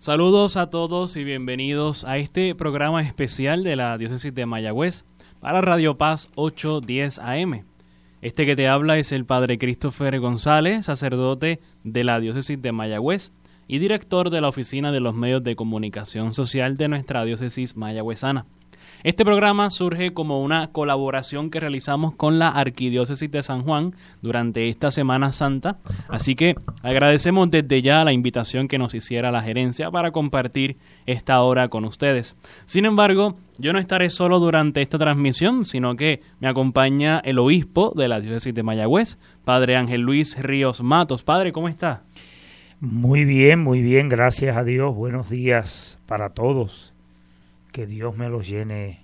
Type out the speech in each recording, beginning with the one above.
Saludos a todos y bienvenidos a este programa especial de la Diócesis de Mayagüez para Radio Paz 810 AM. Este que te habla es el Padre Christopher González, sacerdote de la Diócesis de Mayagüez y director de la Oficina de los Medios de Comunicación Social de nuestra Diócesis Mayagüezana. Este programa surge como una colaboración que realizamos con la Arquidiócesis de San Juan durante esta Semana Santa, así que agradecemos desde ya la invitación que nos hiciera la gerencia para compartir esta hora con ustedes. Sin embargo, yo no estaré solo durante esta transmisión, sino que me acompaña el obispo de la Diócesis de Mayagüez, Padre Ángel Luis Ríos Matos. Padre, ¿cómo está? Muy bien, muy bien, gracias a Dios. Buenos días para todos que Dios me los llene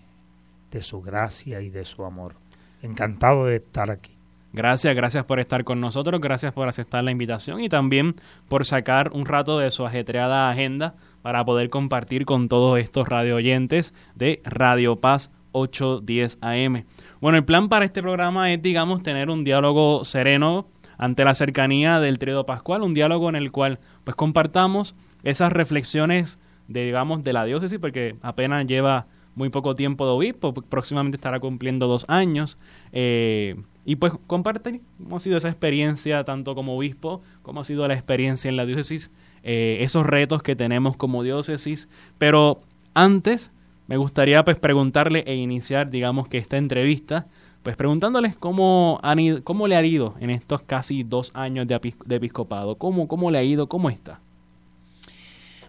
de su gracia y de su amor. Encantado de estar aquí. Gracias, gracias por estar con nosotros, gracias por aceptar la invitación y también por sacar un rato de su ajetreada agenda para poder compartir con todos estos radio oyentes de Radio Paz 810 AM. Bueno, el plan para este programa es, digamos, tener un diálogo sereno ante la cercanía del trío pascual, un diálogo en el cual pues compartamos esas reflexiones digamos, de la diócesis, porque apenas lleva muy poco tiempo de obispo, próximamente estará cumpliendo dos años. Eh, y pues compartir cómo ha sido esa experiencia, tanto como obispo, cómo ha sido la experiencia en la diócesis, eh, esos retos que tenemos como diócesis. Pero antes, me gustaría pues preguntarle e iniciar, digamos que esta entrevista, pues preguntándoles cómo, han cómo le ha ido en estos casi dos años de, de episcopado, cómo, cómo le ha ido, cómo está.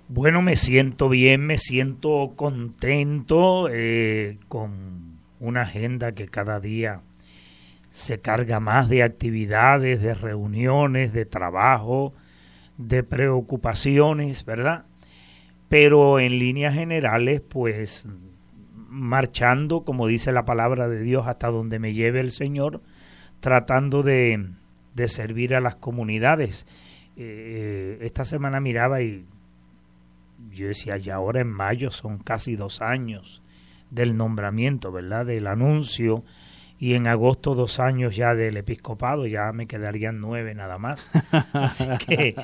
Bueno, me siento bien, me siento contento eh, con una agenda que cada día se carga más de actividades, de reuniones, de trabajo, de preocupaciones, ¿verdad? Pero en líneas generales, pues marchando, como dice la palabra de Dios, hasta donde me lleve el Señor, tratando de, de servir a las comunidades. Eh, esta semana miraba y yo decía, ya ahora en mayo son casi dos años del nombramiento, ¿verdad? Del anuncio y en agosto dos años ya del episcopado, ya me quedarían nueve nada más. Así que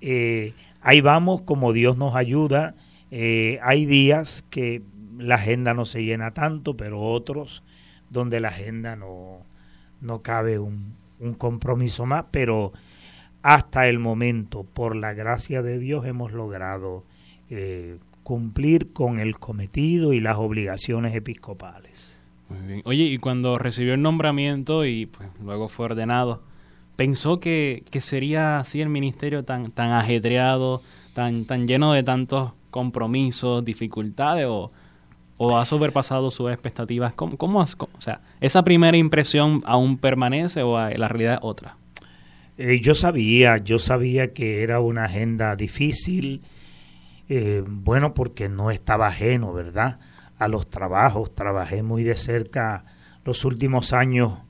eh, ahí vamos, como Dios nos ayuda. Eh, hay días que la agenda no se llena tanto, pero otros donde la agenda no, no cabe un, un compromiso más, pero hasta el momento, por la gracia de Dios, hemos logrado eh, cumplir con el cometido y las obligaciones episcopales. Muy bien. Oye, y cuando recibió el nombramiento y pues, luego fue ordenado, ¿pensó que, que, sería así el ministerio tan, tan ajetreado, tan, tan lleno de tantos compromisos, dificultades o, o ha sobrepasado sus expectativas? ¿Cómo, cómo, o sea, esa primera impresión aún permanece o la realidad es otra? Eh, yo sabía, yo sabía que era una agenda difícil, eh, bueno, porque no estaba ajeno, ¿verdad? A los trabajos, trabajé muy de cerca los últimos años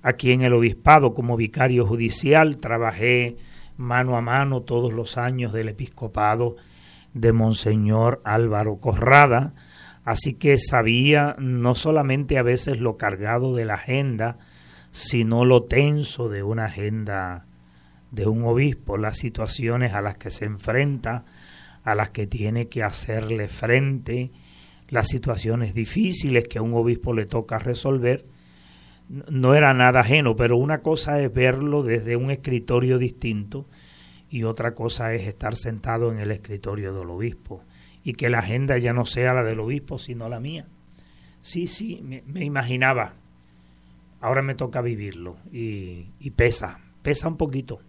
aquí en el obispado como vicario judicial, trabajé mano a mano todos los años del episcopado de Monseñor Álvaro Corrada, así que sabía no solamente a veces lo cargado de la agenda, sino lo tenso de una agenda de un obispo, las situaciones a las que se enfrenta, a las que tiene que hacerle frente, las situaciones difíciles que a un obispo le toca resolver, no era nada ajeno, pero una cosa es verlo desde un escritorio distinto y otra cosa es estar sentado en el escritorio del obispo y que la agenda ya no sea la del obispo, sino la mía. Sí, sí, me, imaginaba. Ahora me toca vivirlo y, y pesa, pesa un poquito.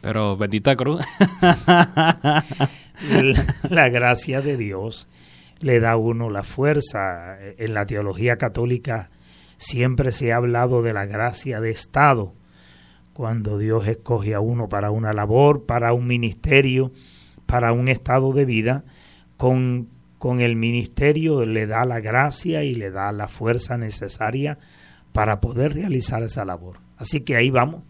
Pero bendita cruz. la, gracia de Dios le da a uno la fuerza. En la teología católica siempre se ha hablado de la gracia de Estado, cuando Dios escoge a uno para una labor, para un ministerio, para un estado de vida, con, con el ministerio le da la gracia y le da la fuerza necesaria para poder realizar esa labor. Así que ahí vamos,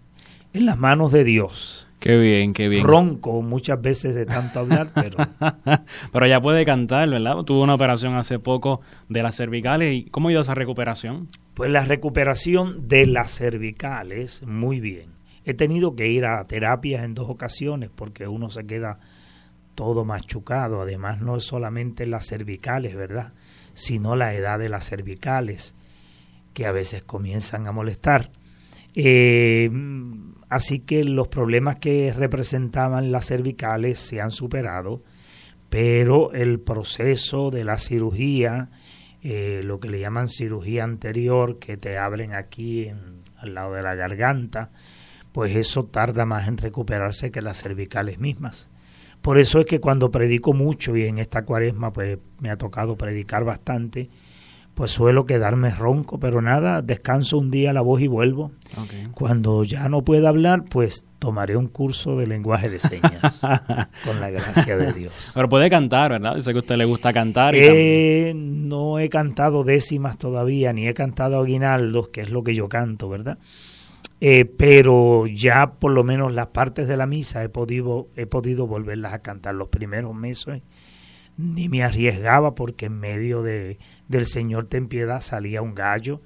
en las manos de Dios. Qué bien, qué bien. Ronco muchas veces de tanto hablar, pero... pero ya puede cantar, ¿verdad? Tuvo una operación hace poco de las cervicales. ¿Y cómo ha ido esa recuperación? Pues la recuperación de las cervicales, muy bien. He tenido que ir a terapias en dos ocasiones porque uno se queda todo machucado. Además, no es solamente las cervicales, ¿verdad? Sino la edad de las cervicales, que a veces comienzan a molestar. Eh, así que los problemas que representaban las cervicales se han superado, pero el proceso de la cirugía, eh, lo que le llaman cirugía anterior, que te abren aquí al lado de la garganta, pues eso tarda más en recuperarse que las cervicales mismas. Por eso es que cuando predico mucho y en esta cuaresma pues me ha tocado predicar bastante, pues suelo quedarme ronco, pero nada, descanso un día la voz y vuelvo. Cuando ya no pueda hablar, pues tomaré un curso de lenguaje de señas, con la gracia de Dios. Pero puede cantar, ¿verdad? Yo sé que a usted le gusta cantar. Eh, no he cantado décimas todavía, ni he cantado aguinaldos, que es lo que yo canto, ¿verdad? Eh, pero ya por lo menos las partes de la misa he podido, he podido volverlas a cantar los primeros meses. Ni me arriesgaba porque en medio de, del Señor ten piedad salía un gallo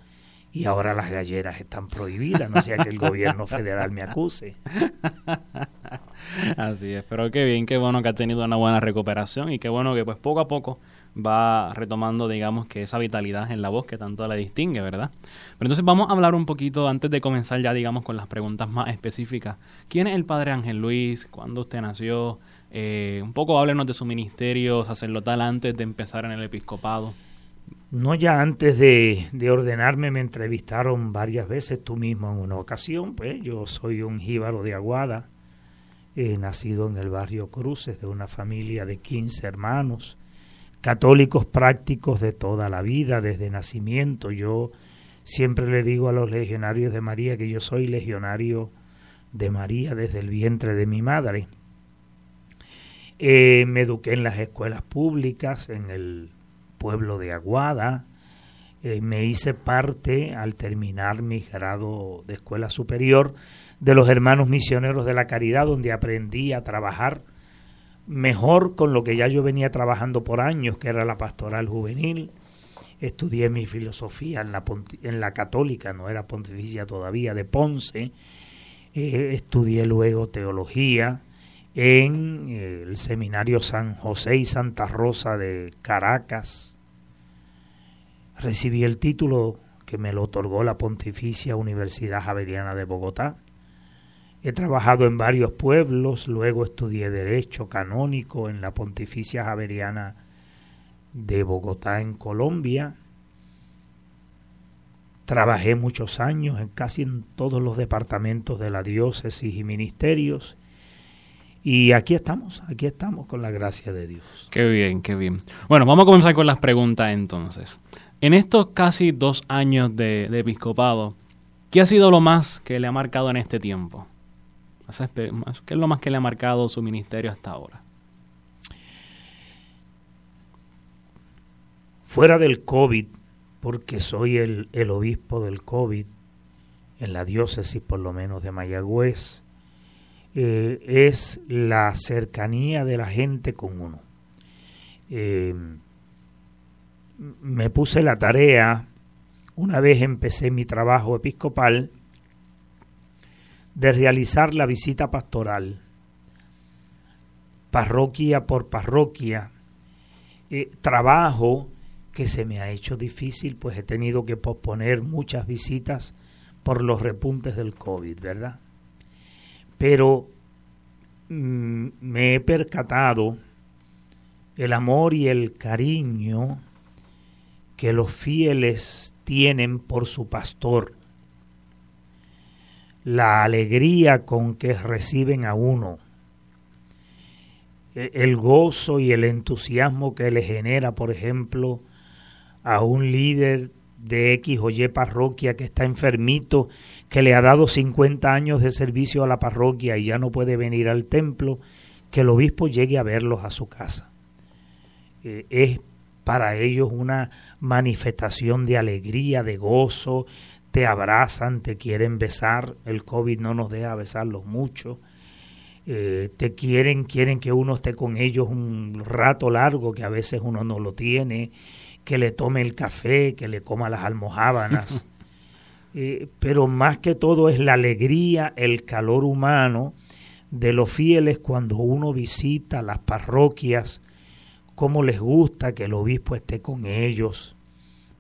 y ahora las galleras están prohibidas, no sea que el gobierno federal me acuse. Así es, pero qué bien, qué bueno que ha tenido una buena recuperación y qué bueno que pues poco a poco va retomando, digamos, que esa vitalidad en la voz que tanto la distingue, ¿verdad? Pero entonces vamos a hablar un poquito, antes de comenzar ya, digamos, con las preguntas más específicas. ¿Quién es el Padre Ángel Luis? ¿Cuándo usted nació? Eh, un poco háblenos de su ministerio sacerdotal antes de empezar en el episcopado. No ya antes de, de ordenarme me entrevistaron varias veces, tú mismo en una ocasión, pues yo soy un jíbaro de Aguada, he nacido en el barrio Cruces de una familia de 15 hermanos, católicos prácticos de toda la vida, desde nacimiento. Yo siempre le digo a los legionarios de María que yo soy legionario de María desde el vientre de mi madre. Eh, me eduqué en las escuelas públicas, en el pueblo de Aguada. Eh, me hice parte, al terminar mi grado de escuela superior, de los hermanos misioneros de la caridad, donde aprendí a trabajar mejor con lo que ya yo venía trabajando por años, que era la pastoral juvenil. Estudié mi filosofía en la, en la católica, no era pontificia todavía, de Ponce. Eh, estudié luego teología en eh, el seminario San José y Santa Rosa de Caracas. Recibí el título que me lo otorgó la Pontificia Universidad Javeriana de Bogotá He trabajado en varios pueblos, luego estudié Derecho Canónico en la Pontificia Javeriana de Bogotá, en Colombia. Trabajé muchos años en casi en todos los departamentos de la diócesis y ministerios. Y aquí estamos, aquí estamos con la gracia de Dios. Qué bien, qué bien. Bueno, vamos a comenzar con las preguntas entonces. En estos casi dos años de, de episcopado, ¿qué ha sido lo más que le ha marcado en este tiempo? ¿Qué es lo más que le ha marcado su ministerio hasta ahora? Fuera del COVID, porque soy el, el obispo del COVID, en la diócesis por lo menos de Mayagüez, eh, es la cercanía de la gente con uno. Eh, me puse la tarea, una vez empecé mi trabajo episcopal, de realizar la visita pastoral, parroquia por parroquia, eh, trabajo que se me ha hecho difícil, pues he tenido que posponer muchas visitas por los repuntes del COVID, ¿verdad? Pero mm, me he percatado el amor y el cariño que los fieles tienen por su pastor. La alegría con que reciben a uno, e, el gozo y el entusiasmo que le genera, por ejemplo, a un líder de X o Y parroquia que está enfermito, que le ha dado 50 años de servicio a la parroquia y ya no puede venir al templo, que el obispo llegue a verlos a su casa. E, es para ellos una manifestación de alegría, de gozo, te abrazan, te quieren besar, el COVID no nos deja besarlos mucho, eh, te quieren, quieren que uno esté con ellos un rato largo, que a veces uno no lo tiene, que le tome el café, que le coma las almohábanas. Eh, pero más que todo es la alegría, el calor humano de los fieles cuando uno visita las parroquias, cómo les gusta que el obispo esté con ellos,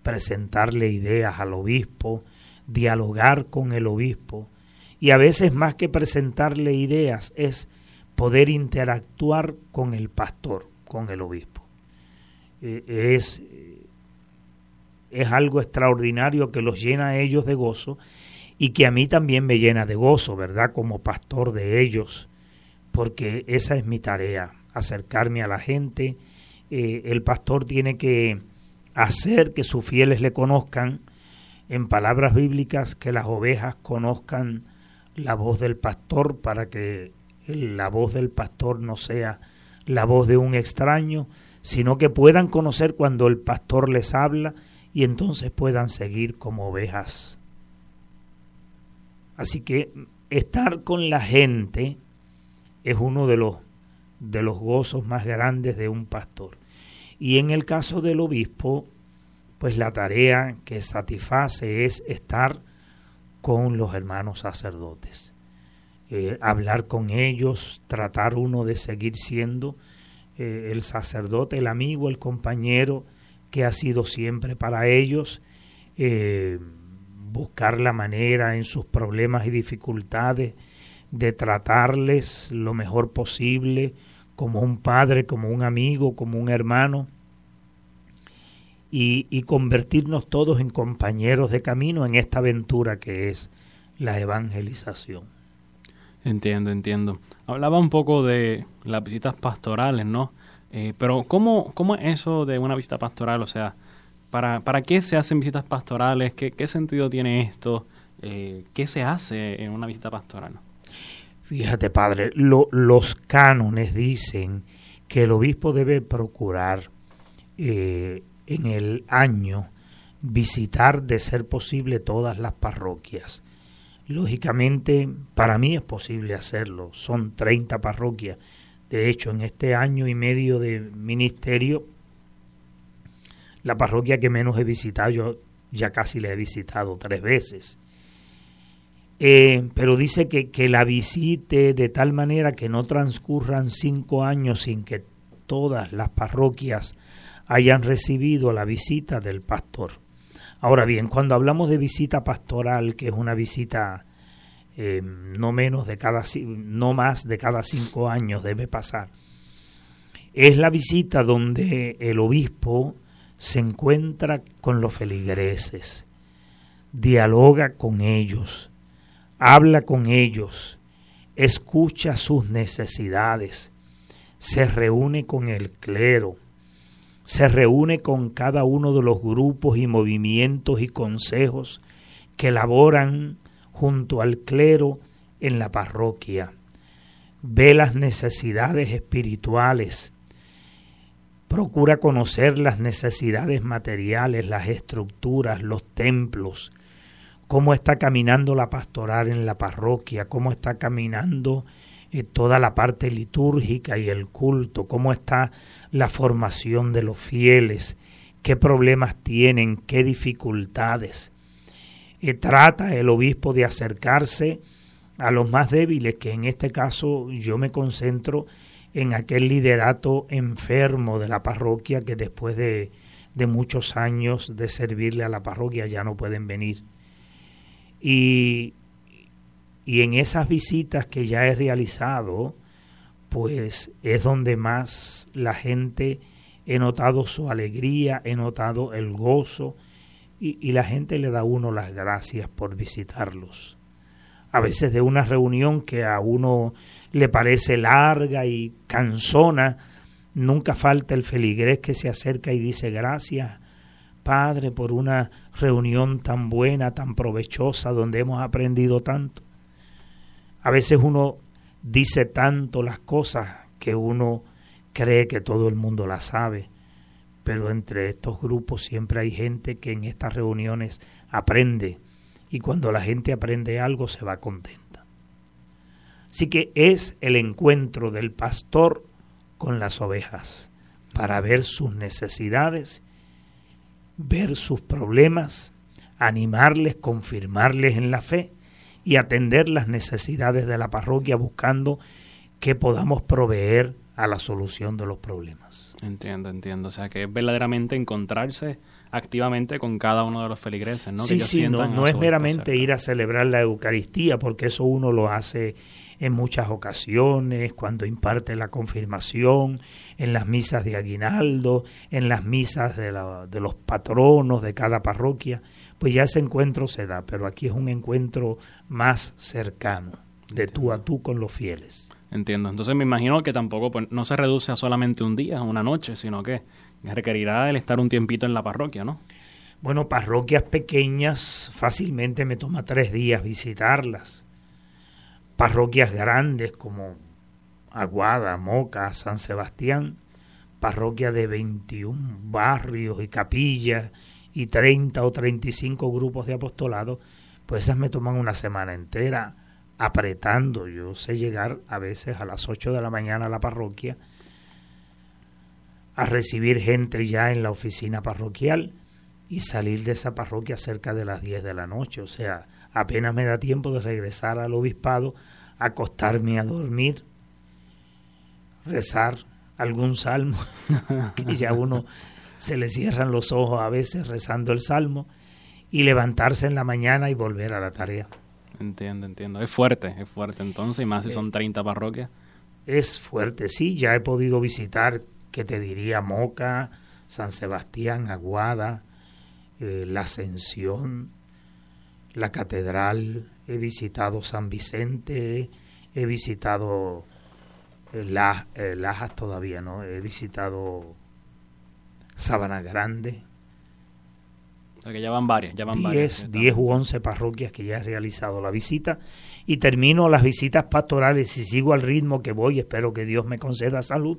presentarle ideas al obispo, dialogar con el obispo. Y a veces más que presentarle ideas es poder interactuar con el pastor, con el obispo. Eh, es, es algo extraordinario que los llena a ellos de gozo y que a mí también me llena de gozo, ¿verdad? Como pastor de ellos, porque esa es mi tarea, acercarme a la gente. Eh, el pastor tiene que hacer que sus fieles le conozcan, en palabras bíblicas, que las ovejas conozcan la voz del pastor para que la voz del pastor no sea la voz de un extraño, sino que puedan conocer cuando el pastor les habla y entonces puedan seguir como ovejas. Así que estar con la gente es uno de los de los gozos más grandes de un pastor. Y en el caso del obispo, pues la tarea que satisface es estar con los hermanos sacerdotes, eh, hablar con ellos, tratar uno de seguir siendo eh, el sacerdote, el amigo, el compañero que ha sido siempre para ellos, eh, buscar la manera en sus problemas y dificultades de tratarles lo mejor posible, como un padre, como un amigo, como un hermano, y, convertirnos todos en compañeros de camino en esta aventura que es la evangelización. Entiendo, entiendo. Hablaba un poco de las visitas pastorales, ¿no? Eh, pero ¿cómo, ¿cómo es eso de una visita pastoral? O sea, ¿para, para qué se hacen visitas pastorales? ¿Qué, qué sentido tiene esto? Eh, ¿Qué se hace en una visita pastoral? Fíjate, padre, los cánones dicen que el obispo debe procurar eh, en el año visitar de ser posible todas las parroquias. Lógicamente, para mí es posible hacerlo. Son 30 parroquias. De hecho, en este año y medio de ministerio, la parroquia que menos he visitado, yo ya casi la he visitado tres veces. Eh, pero dice que, que la visite de tal manera que no transcurran cinco años sin que todas las parroquias hayan recibido la visita del pastor. Ahora bien, cuando hablamos de visita pastoral, que es una visita eh, no menos de cada no más de cada cinco años debe pasar, es la visita donde el obispo se encuentra con los feligreses, dialoga con ellos, habla con ellos, escucha sus necesidades, se reúne con el clero, se reúne con cada uno de los grupos y movimientos y consejos que laboran junto al clero en la parroquia. Ve las necesidades espirituales, procura conocer las necesidades materiales, las estructuras, los templos, cómo está caminando la pastoral en la parroquia, cómo está caminando eh, toda la parte litúrgica y el culto, cómo está la formación de los fieles, qué problemas tienen, qué dificultades. Eh, trata el obispo de acercarse a los más débiles, que en este caso yo me concentro en aquel liderato enfermo de la parroquia que después de, de muchos años de servirle a la parroquia ya no pueden venir. Y, y en esas visitas que ya he realizado, pues es donde más la gente he notado su alegría, he notado el gozo y, la gente le da a uno las gracias por visitarlos. A veces de una reunión que a uno le parece larga y cansona, nunca falta el feligrés que se acerca y dice gracias, Padre, por una reunión tan buena, tan provechosa, donde hemos aprendido tanto. A veces uno dice tanto las cosas que uno cree que todo el mundo las sabe, pero entre estos grupos siempre hay gente que en estas reuniones aprende y cuando la gente aprende algo se va contenta. Así que es el encuentro del pastor con las ovejas para ver sus necesidades, ver sus problemas, animarles, confirmarles en la fe y atender las necesidades de la parroquia buscando que podamos proveer a la solución de los problemas. Entiendo, entiendo. O sea, que es verdaderamente encontrarse activamente con cada uno de los feligreses, ¿no? Sí, sí, no, no es meramente ir a celebrar la Eucaristía, porque eso uno lo hace en muchas ocasiones, cuando imparte la confirmación, en las misas de aguinaldo, en las misas de, de los patronos de cada parroquia, pues ya ese encuentro se da, pero aquí es un encuentro más cercano, de tú a tú con los fieles. Entiendo. Entonces me imagino que tampoco pues, no se reduce a solamente un día, una noche, sino que requerirá el estar un tiempito en la parroquia, ¿no? Bueno, parroquias pequeñas fácilmente me toma tres días visitarlas. Parroquias grandes como Aguada, Moca, San Sebastián, parroquia de 21 barrios y capillas y 30 o 35 grupos de apostolado, pues esas me toman una semana entera apretando. Yo sé llegar a veces a las 8 de la mañana a la parroquia a recibir gente ya en la oficina parroquial y salir de esa parroquia cerca de las 10 de la noche. O sea, apenas me da tiempo de regresar al obispado, acostarme a dormir, rezar algún salmo, que ya uno se le cierran los ojos a veces rezando el salmo, y levantarse en la mañana y volver a la tarea. Entiendo, entiendo. Es fuerte, es fuerte entonces, y más si son 30 eh, parroquias. Es fuerte, sí. Ya he podido visitar que te diría Moca, San Sebastián, Aguada, eh, la Ascensión, la Catedral, he visitado San Vicente, he visitado eh, eh, Lajas todavía, ¿no? He visitado Sabana Grande. O sea que ya van varias, ya van varias. 10 u 11 parroquias que ya he realizado la visita y termino las visitas pastorales y sigo al ritmo que voy, espero que Dios me conceda salud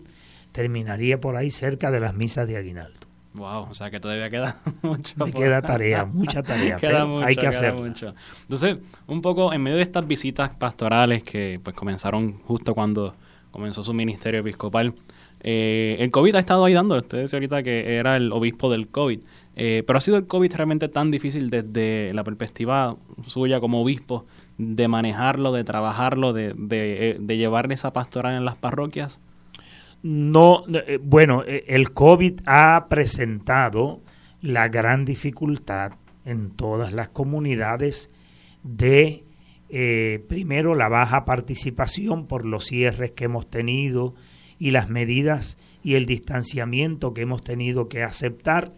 terminaría por ahí cerca de las misas de Aguinaldo. Wow, o sea que todavía queda mucho. Me queda tarea, mucha tarea. queda mucho, hay que hacerlo. Entonces, un poco en medio de estas visitas pastorales que pues comenzaron justo cuando comenzó su ministerio episcopal, eh, el COVID ha estado ahí dando. Usted decía ahorita que era el obispo del COVID. Eh, pero ha sido el COVID realmente tan difícil desde la perspectiva suya como obispo de manejarlo, de trabajarlo, de, de, eh, de llevar esa pastoral en las parroquias. No, eh, bueno, el COVID ha presentado la gran dificultad en todas las comunidades de, primero, la baja participación por los cierres que hemos tenido y las medidas y el distanciamiento que hemos tenido que aceptar,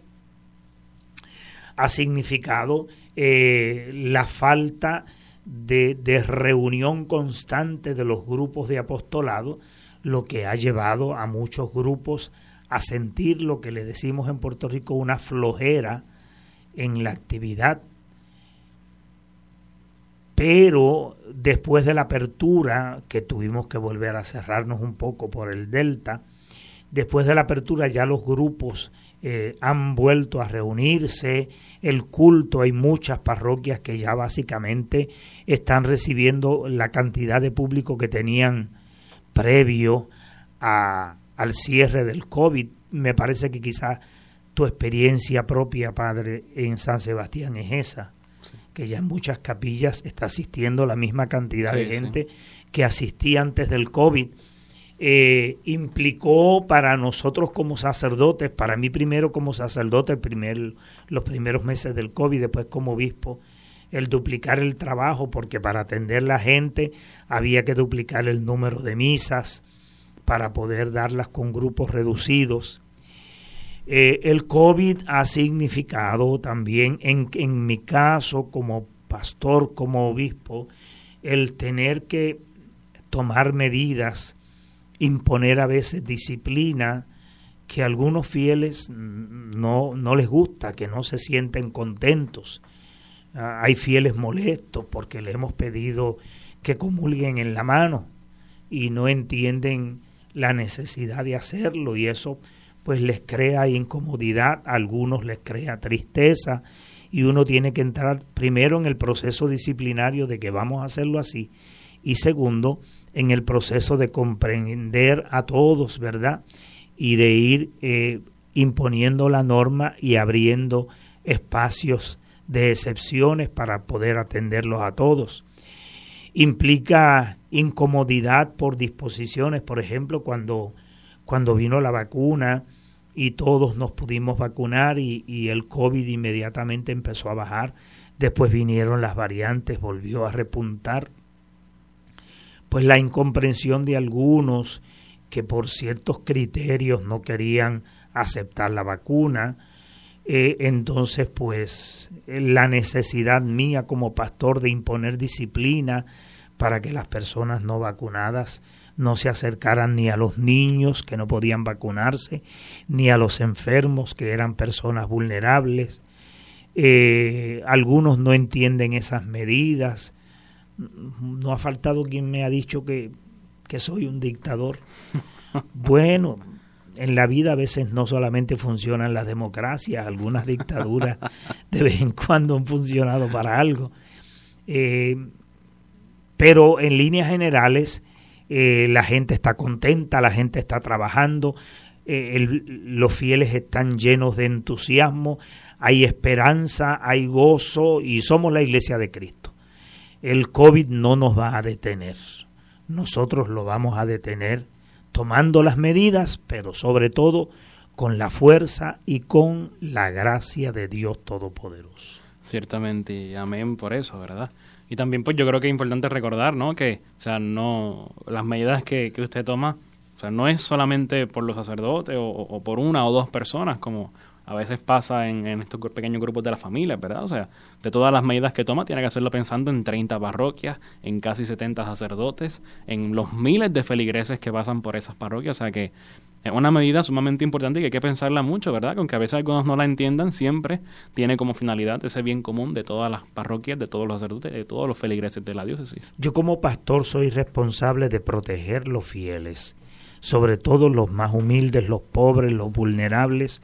ha significado la falta de, de reunión constante de los grupos de apostolado, lo que ha llevado a muchos grupos a sentir lo que le decimos en Puerto Rico una flojera en la actividad. Pero después de la apertura, que tuvimos que volver a cerrarnos un poco por el Delta, después de la apertura ya los grupos eh, han vuelto a reunirse, el culto, hay muchas parroquias que ya básicamente están recibiendo la cantidad de público que tenían previo a, al cierre del COVID. Me parece que quizás tu experiencia propia, padre, en San Sebastián es esa, que ya en muchas capillas está asistiendo la misma cantidad de gente que asistía antes del COVID. Eh, implicó para nosotros como sacerdotes, para mí primero como sacerdote, el primer, los primeros meses del COVID, después como obispo, el duplicar el trabajo, porque para atender la gente había que duplicar el número de misas para poder darlas con grupos reducidos. Eh, el COVID ha significado también, en, en mi caso como pastor, como obispo, el tener que tomar medidas, imponer a veces disciplina, que a algunos fieles no, no les gusta, que no se sienten contentos. Ah, hay fieles molestos porque le hemos pedido que comulguen en la mano y no entienden la necesidad de hacerlo y eso pues les crea incomodidad, a algunos les crea tristeza y uno tiene que entrar primero en el proceso disciplinario de que vamos a hacerlo así y segundo en el proceso de comprender a todos, ¿verdad? Y de ir eh, imponiendo la norma y abriendo espacios de excepciones para poder atenderlos a todos. Implica incomodidad por disposiciones, por ejemplo, cuando, cuando vino la vacuna y todos nos pudimos vacunar y, y el COVID inmediatamente empezó a bajar, después vinieron las variantes, volvió a repuntar, pues la incomprensión de algunos que por ciertos criterios no querían aceptar la vacuna, eh, entonces pues la necesidad mía como pastor de imponer disciplina para que las personas no vacunadas no se acercaran ni a los niños que no podían vacunarse, ni a los enfermos que eran personas vulnerables. Eh, algunos no entienden esas medidas. No ha faltado quien me ha dicho que, que soy un dictador. Bueno, en la vida a veces no solamente funcionan las democracias, algunas dictaduras de vez en cuando han funcionado para algo. Eh, pero en líneas generales eh, la gente está contenta, la gente está trabajando, eh, los fieles están llenos de entusiasmo, hay esperanza, hay gozo y somos la iglesia de Cristo. El COVID no nos va a detener, nosotros lo vamos a detener tomando las medidas, pero sobre todo con la fuerza y con la gracia de Dios Todopoderoso. Ciertamente, y amén por eso, ¿verdad? Y también pues yo creo que es importante recordar, ¿no? Que, o sea, no, las medidas que, que usted toma, o sea, no es solamente por los sacerdotes o, o por una o dos personas, como a veces pasa en, estos pequeños grupos de la familia, ¿verdad? O sea, de todas las medidas que toma, tiene que hacerlo pensando en 30 parroquias, en casi 70 sacerdotes, en los miles de feligreses que pasan por esas parroquias. O sea que es una medida sumamente importante y que hay que pensarla mucho, ¿verdad? Que aunque a veces algunos no la entiendan, siempre tiene como finalidad ese bien común de todas las parroquias, de todos los sacerdotes, de todos los feligreses de la diócesis. Yo como pastor soy responsable de proteger los fieles, sobre todo los más humildes, los pobres, los vulnerables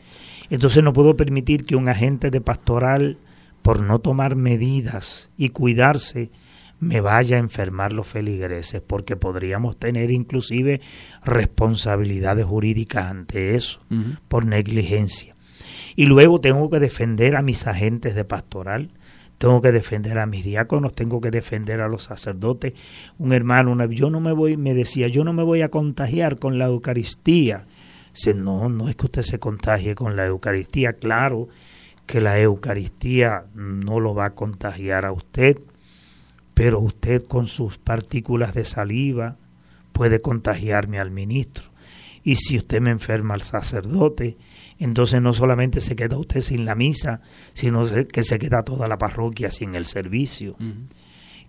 entonces no puedo permitir que un agente de pastoral, por no tomar medidas y cuidarse, me vaya a enfermar los feligreses, porque podríamos tener inclusive responsabilidades jurídicas ante eso, por negligencia. Y luego tengo que defender a mis agentes de pastoral, tengo que defender a mis diáconos, tengo que defender a los sacerdotes. Un hermano, una, yo no me voy, me decía, yo no me voy a contagiar con la Eucaristía. Dice, no, no es que usted se contagie con la Eucaristía. Claro que la Eucaristía no lo va a contagiar a usted, pero usted con sus partículas de saliva puede contagiarme al ministro. Y si usted me enferma al sacerdote, entonces no solamente se queda usted sin la misa, sino que se queda toda la parroquia sin el servicio.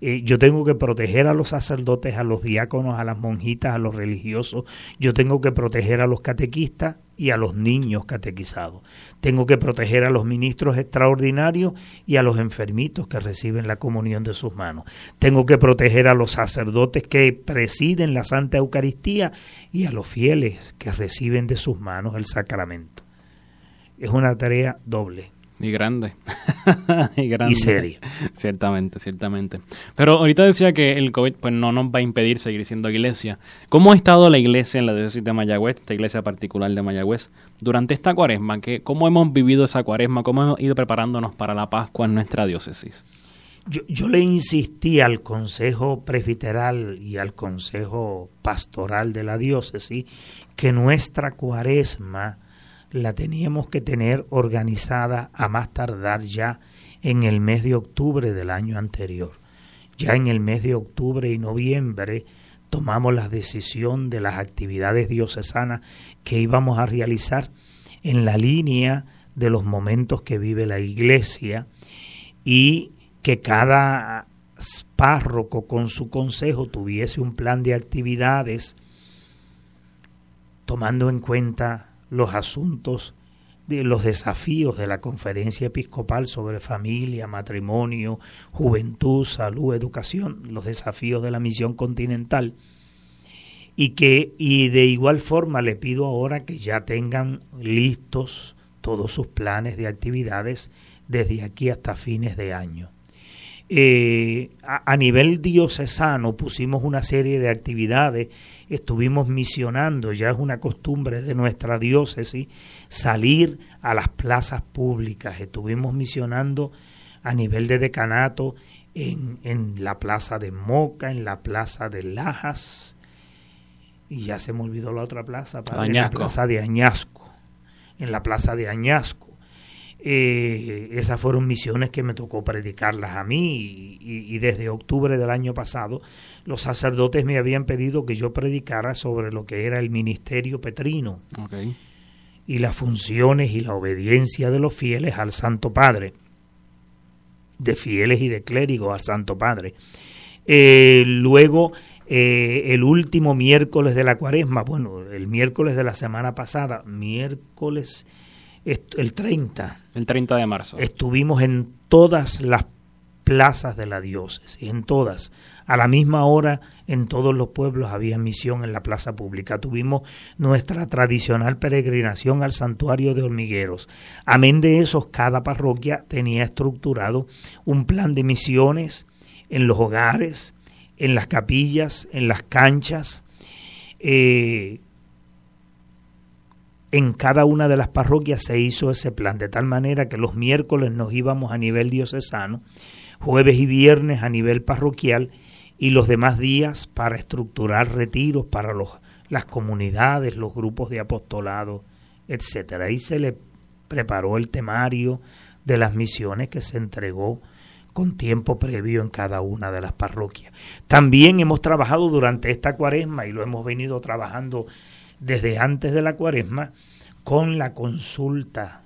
Eh, yo tengo que proteger a los sacerdotes, a los diáconos, a las monjitas, a los religiosos, yo tengo que proteger a los catequistas y a los niños catequizados. Tengo que proteger a los ministros extraordinarios y a los enfermitos que reciben la comunión de sus manos. Tengo que proteger a los sacerdotes que presiden la Santa Eucaristía y a los fieles que reciben de sus manos el sacramento. Es una tarea doble. Y grande. y grande. Y seria. Ciertamente, ciertamente. Pero ahorita decía que el COVID pues no nos va a impedir seguir siendo iglesia. ¿Cómo ha estado la iglesia en la diócesis de Mayagüez, esta iglesia particular de Mayagüez, durante esta cuaresma? ¿Qué, ¿Cómo hemos vivido esa cuaresma? ¿Cómo hemos ido preparándonos para la Pascua en nuestra diócesis? Yo, yo le insistí al Consejo Presbiteral y al Consejo Pastoral de la diócesis que nuestra cuaresma la teníamos que tener organizada a más tardar ya en el mes de octubre del año anterior. Ya en el mes de octubre y noviembre tomamos la decisión de las actividades diocesanas que íbamos a realizar en la línea de los momentos que vive la iglesia y que cada párroco con su consejo tuviese un plan de actividades tomando en cuenta los asuntos de los desafíos de la conferencia episcopal sobre familia, matrimonio, juventud, salud, educación, los desafíos de la misión continental y que y de igual forma le pido ahora que ya tengan listos todos sus planes de actividades desde aquí hasta fines de año. Eh, a, nivel diocesano pusimos una serie de actividades, estuvimos misionando, ya es una costumbre de nuestra diócesis salir a las plazas públicas, estuvimos misionando a nivel de decanato en, en la plaza de Moca, en la plaza de Lajas, y ya se me olvidó la otra plaza, en la plaza de Añasco, en la plaza de Añasco. Eh, esas fueron misiones que me tocó predicarlas a mí y, desde octubre del año pasado los sacerdotes me habían pedido que yo predicara sobre lo que era el ministerio petrino y las funciones y la obediencia de los fieles al Santo Padre, de fieles y de clérigos al Santo Padre. Eh, luego, eh, el último miércoles de la cuaresma, bueno, el miércoles de la semana pasada, miércoles el 30. El 30 de marzo. Estuvimos en todas las plazas de la diócesis, en todas. A la misma hora en todos los pueblos había misión en la plaza pública. Tuvimos nuestra tradicional peregrinación al santuario de hormigueros. Amén de eso, cada parroquia tenía estructurado un plan de misiones en los hogares, en las capillas, en las canchas. Eh, en cada una de las parroquias se hizo ese plan, de tal manera que los miércoles nos íbamos a nivel diocesano, jueves y viernes a nivel parroquial y los demás días para estructurar retiros para los, las comunidades, los grupos de apostolado, etcétera. Ahí se le preparó el temario de las misiones que se entregó con tiempo previo en cada una de las parroquias. También hemos trabajado durante esta cuaresma y lo hemos venido trabajando desde antes de la cuaresma con la consulta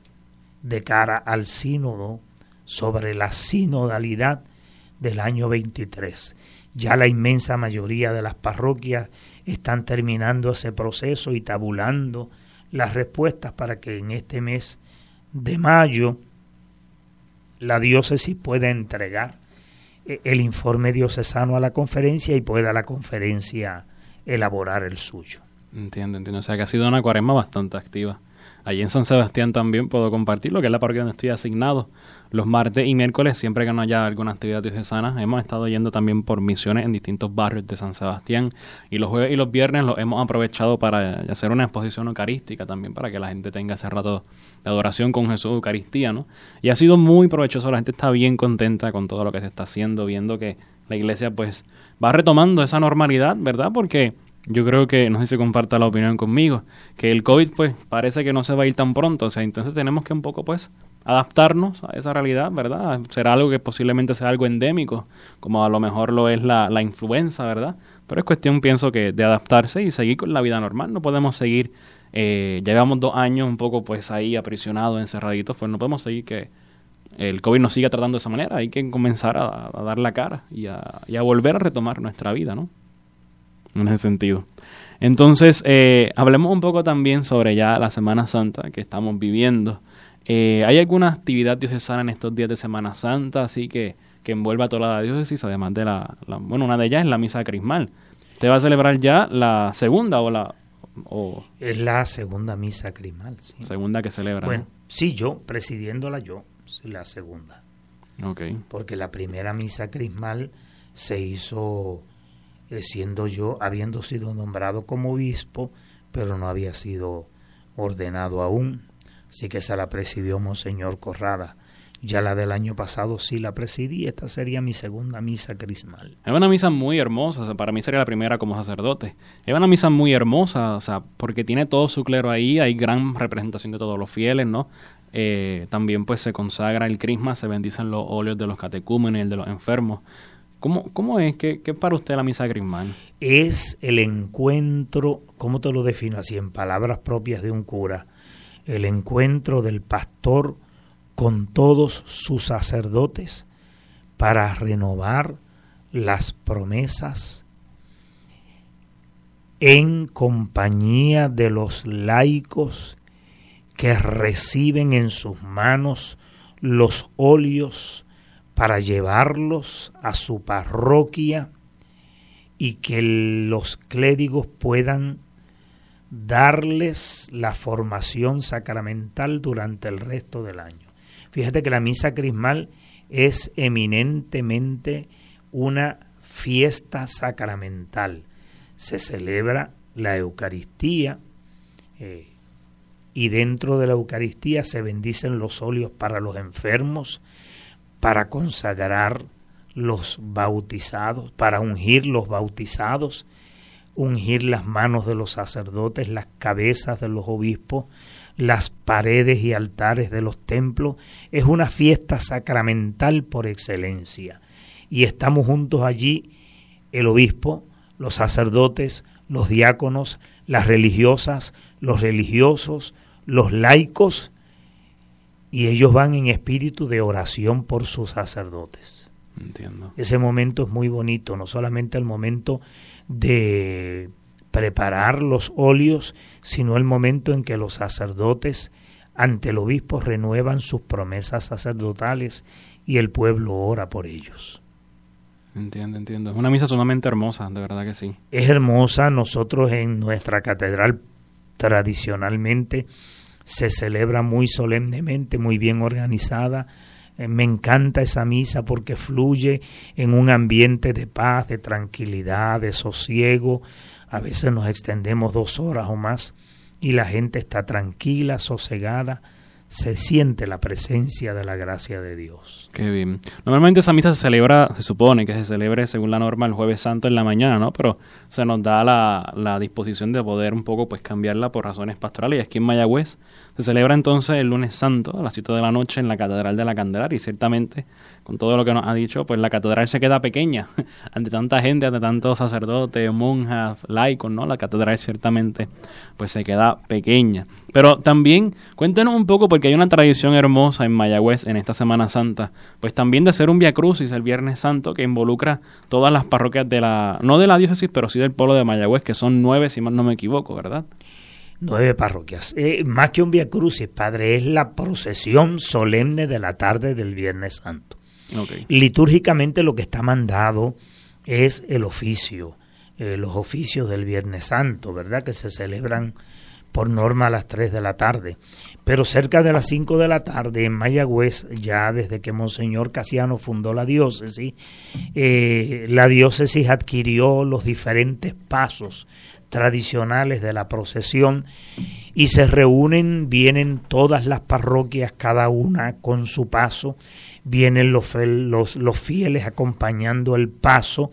de cara al sínodo sobre la sinodalidad del año 23. Ya la inmensa mayoría de las parroquias están terminando ese proceso y tabulando las respuestas para que en este mes de mayo la diócesis pueda entregar eh, el informe diocesano a la conferencia y pueda la conferencia elaborar el suyo. Entiendo, entiendo. O sea que ha sido una cuaresma bastante activa. Allí en San Sebastián también puedo compartir lo que es la parroquia donde estoy asignado. Los martes y miércoles, siempre que no haya alguna actividad diocesana, hemos estado yendo también por misiones en distintos barrios de San Sebastián. Y los jueves y los viernes los hemos aprovechado para hacer una exposición eucarística también, para que la gente tenga ese rato de adoración con Jesús Eucaristía, ¿no? Y ha sido muy provechoso, la gente está bien contenta con todo lo que se está haciendo, viendo que la iglesia pues va retomando esa normalidad, ¿verdad? Porque yo creo que, no sé si comparta la opinión conmigo, que el COVID pues parece que no se va a ir tan pronto, o sea, entonces tenemos que un poco pues adaptarnos a esa realidad, ¿verdad? Será algo que posiblemente sea algo endémico, como a lo mejor lo es la, la influenza, ¿verdad? Pero es cuestión, pienso que, de adaptarse y seguir con la vida normal, no podemos seguir, eh, llevamos dos años un poco pues ahí aprisionados, encerraditos, pues no podemos seguir que el COVID nos siga tratando de esa manera, hay que comenzar a, dar la cara y a, y a volver a retomar nuestra vida, ¿no? En ese sentido. Entonces, eh, hablemos un poco también sobre ya la Semana Santa que estamos viviendo. Eh, ¿Hay alguna actividad diocesana en estos días de Semana Santa así que, que envuelva a toda la diócesis, además de la, Bueno, una de ellas es la misa crismal. ¿Te va a celebrar ya la segunda o la...? O, es la segunda misa crismal, sí. Segunda que celebra. Bueno, sí, yo, presidiéndola yo, la segunda. Ok. Porque la primera misa crismal se hizo siendo yo, habiendo sido nombrado como obispo, pero no había sido ordenado aún. Así que esa la presidió Monseñor Corrada. Ya la del año pasado sí la presidí, esta sería mi segunda misa crismal. Es una misa muy hermosa, para mí sería la primera como sacerdote. Es una misa muy hermosa, o sea, porque tiene todo su clero ahí, hay gran representación de todos los fieles, ¿no? Eh, también pues se consagra el crisma, se bendicen los óleos de los catecúmenes, el de los enfermos. ¿Cómo, cómo es? ¿Qué, ¿Qué, para usted la misa crismal? Es el encuentro, ¿cómo te lo defino así? En palabras propias de un cura, el encuentro del pastor con todos sus sacerdotes para renovar las promesas en compañía de los laicos que reciben en sus manos los óleos para llevarlos a su parroquia y que los clérigos puedan darles la formación sacramental durante el resto del año. Fíjate que la misa crismal es eminentemente una fiesta sacramental. Se celebra la Eucaristía eh, y dentro de la Eucaristía se bendicen los óleos para los enfermos, para consagrar los bautizados, para ungir los bautizados, ungir las manos de los sacerdotes, las cabezas de los obispos, las paredes y altares de los templos. Es una fiesta sacramental por excelencia. Y estamos juntos allí el obispo, los sacerdotes, los diáconos, las religiosas, los religiosos, los laicos, y ellos van en espíritu de oración por sus sacerdotes. Entiendo. Ese momento es muy bonito, no solamente el momento de preparar los óleos, sino el momento en que los sacerdotes ante el obispo renuevan sus promesas sacerdotales y el pueblo ora por ellos. Entiendo, entiendo. Es una misa sumamente hermosa, de verdad que sí. Es hermosa. Nosotros en nuestra catedral tradicionalmente se celebra muy solemnemente, muy bien organizada. Eh, me encanta esa misa porque fluye en un ambiente de paz, de tranquilidad, de sosiego. A veces nos extendemos dos horas o más y la gente está tranquila, sosegada, se siente la presencia de la gracia de Dios. Qué bien. Normalmente esa misa se celebra, se supone que se celebre según la norma el jueves santo en la mañana, ¿no? Pero se nos da la, la disposición de poder un poco pues cambiarla por razones pastorales. Y aquí en Mayagüez se celebra entonces el lunes santo a las 7 de la noche en la Catedral de la Candelaria y ciertamente con todo lo que nos ha dicho, pues la catedral se queda pequeña ante tanta gente, ante tantos sacerdotes, monjas, laicos, ¿no? La catedral ciertamente pues se queda pequeña. Pero también cuéntenos un poco porque hay una tradición hermosa en Mayagüez en esta Semana Santa, pues también de hacer un Via Crucis el Viernes Santo que involucra todas las parroquias de la no de la diócesis, pero sí del pueblo de Mayagüez, que son nueve si mal no me equivoco, ¿verdad? Nueve parroquias. Eh, más que un Via Crucis, Padre, es la procesión solemne de la tarde del Viernes Santo. Litúrgicamente lo que está mandado es el oficio, eh, los oficios del Viernes Santo, ¿verdad? Que se celebran por norma a las 3 de la tarde. Pero cerca de las 5 de la tarde en Mayagüez, ya desde que Monseñor Casiano fundó la diócesis, eh, la diócesis adquirió los diferentes pasos tradicionales de la procesión y se reúnen, vienen todas las parroquias, cada una con su paso, vienen los, los, los fieles acompañando el paso,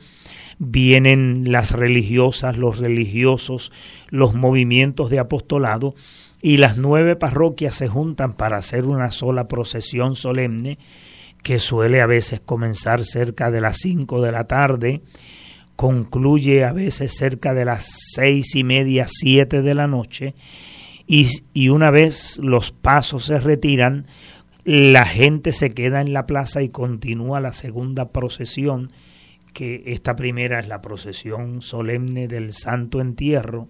vienen las religiosas, los religiosos, los movimientos de apostolado, y las nueve parroquias se juntan para hacer una sola procesión solemne que suele a veces comenzar cerca de las cinco de la tarde, concluye a veces cerca de las seis y media, siete de la noche, y, y una vez los pasos se retiran, la gente se queda en la plaza y continúa la segunda procesión, que esta primera es la procesión solemne del Santo Entierro,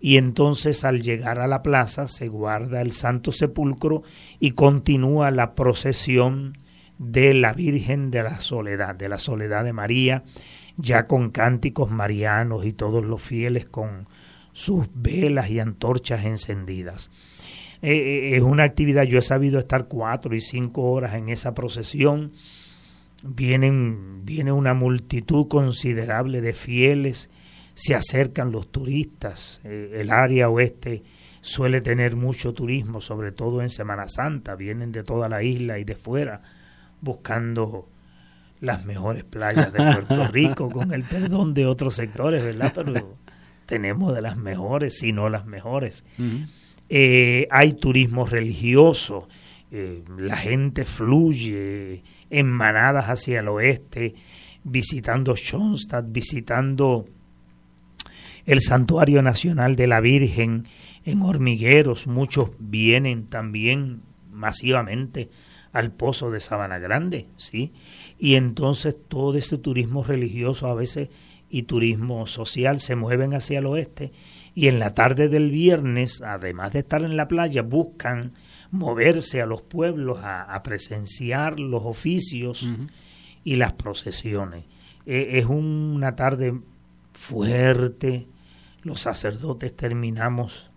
y entonces al llegar a la plaza se guarda el Santo Sepulcro y continúa la procesión de la Virgen de la Soledad, de la Soledad de María, ya con cánticos marianos y todos los fieles con sus velas y antorchas encendidas. Eh, eh, es una actividad, yo he sabido estar cuatro y cinco horas en esa procesión. Vienen, viene una multitud considerable de fieles, se acercan los turistas. Eh, el área oeste suele tener mucho turismo, sobre todo en Semana Santa. Vienen de toda la isla y de fuera buscando las mejores playas de Puerto Rico, con el perdón de otros sectores, ¿verdad? Pero tenemos de las mejores, si no las mejores. Eh, hay turismo religioso, eh, la gente fluye en manadas hacia el oeste, visitando Schoenstatt, visitando el Santuario Nacional de la Virgen en Hormigueros, muchos vienen también masivamente al Pozo de Sabana Grande, ¿sí? Y entonces todo ese turismo religioso a veces y turismo social se mueven hacia el oeste y en la tarde del viernes, además de estar en la playa, buscan moverse a los pueblos a, presenciar los oficios y las procesiones. E, es una tarde fuerte, los sacerdotes terminamos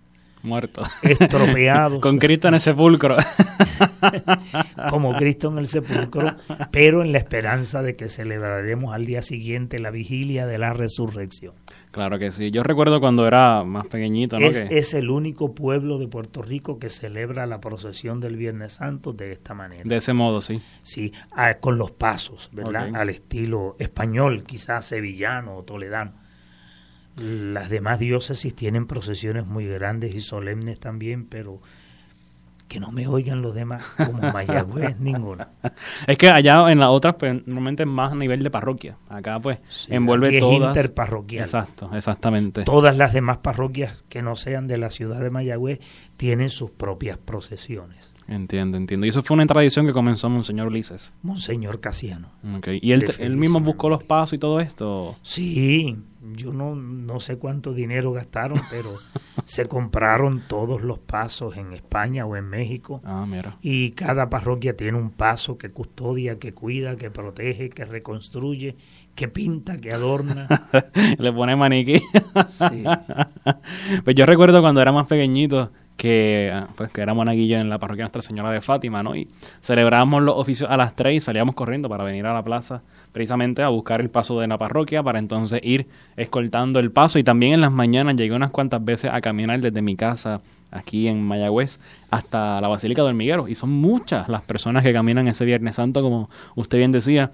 muertos. estropeados. Con Cristo en el sepulcro. como Cristo en el sepulcro, pero en la esperanza de que celebraremos al día siguiente la vigilia de la resurrección. Claro que sí. Yo recuerdo cuando era más pequeñito, ¿no? Es, Que- es el único pueblo de Puerto Rico que celebra la procesión del Viernes Santo de esta manera. De ese modo, sí. Sí, ah, con los pasos, ¿verdad? Al estilo español, quizás sevillano o toledano. Las demás diócesis tienen procesiones muy grandes y solemnes también, pero que no me oigan los demás, como Mayagüez, ninguna. Es que allá en las otras, pues, normalmente es más a nivel de parroquia. Acá, pues, Sí, envuelve es todas. interparroquial. Exacto, exactamente. Todas las demás parroquias que no sean de la ciudad de Mayagüez tienen sus propias procesiones. Entiendo, entiendo. Y eso fue una tradición que comenzó Monseñor Ulises. Monseñor Casiano. Ok. ¿Y él, él mismo buscó los pasos y todo esto? Sí, yo no, no sé cuánto dinero gastaron, pero se compraron todos los pasos en España o en México. Ah, mira. Y cada parroquia tiene un paso que custodia, que cuida, que protege, que reconstruye, que pinta, que adorna. Le pone maniquí. Sí. pues yo recuerdo cuando era más pequeñito que pues que era en la parroquia Nuestra Señora de Fátima, ¿no? Y celebrábamos los oficios a las 3 y salíamos corriendo para venir a la plaza precisamente a buscar el paso de la parroquia para entonces ir escoltando el paso y también en las mañanas llegué unas cuantas veces a caminar desde mi casa aquí en Mayagüez hasta la Basílica de Hormiguero y son muchas las personas que caminan ese Viernes Santo como usted bien decía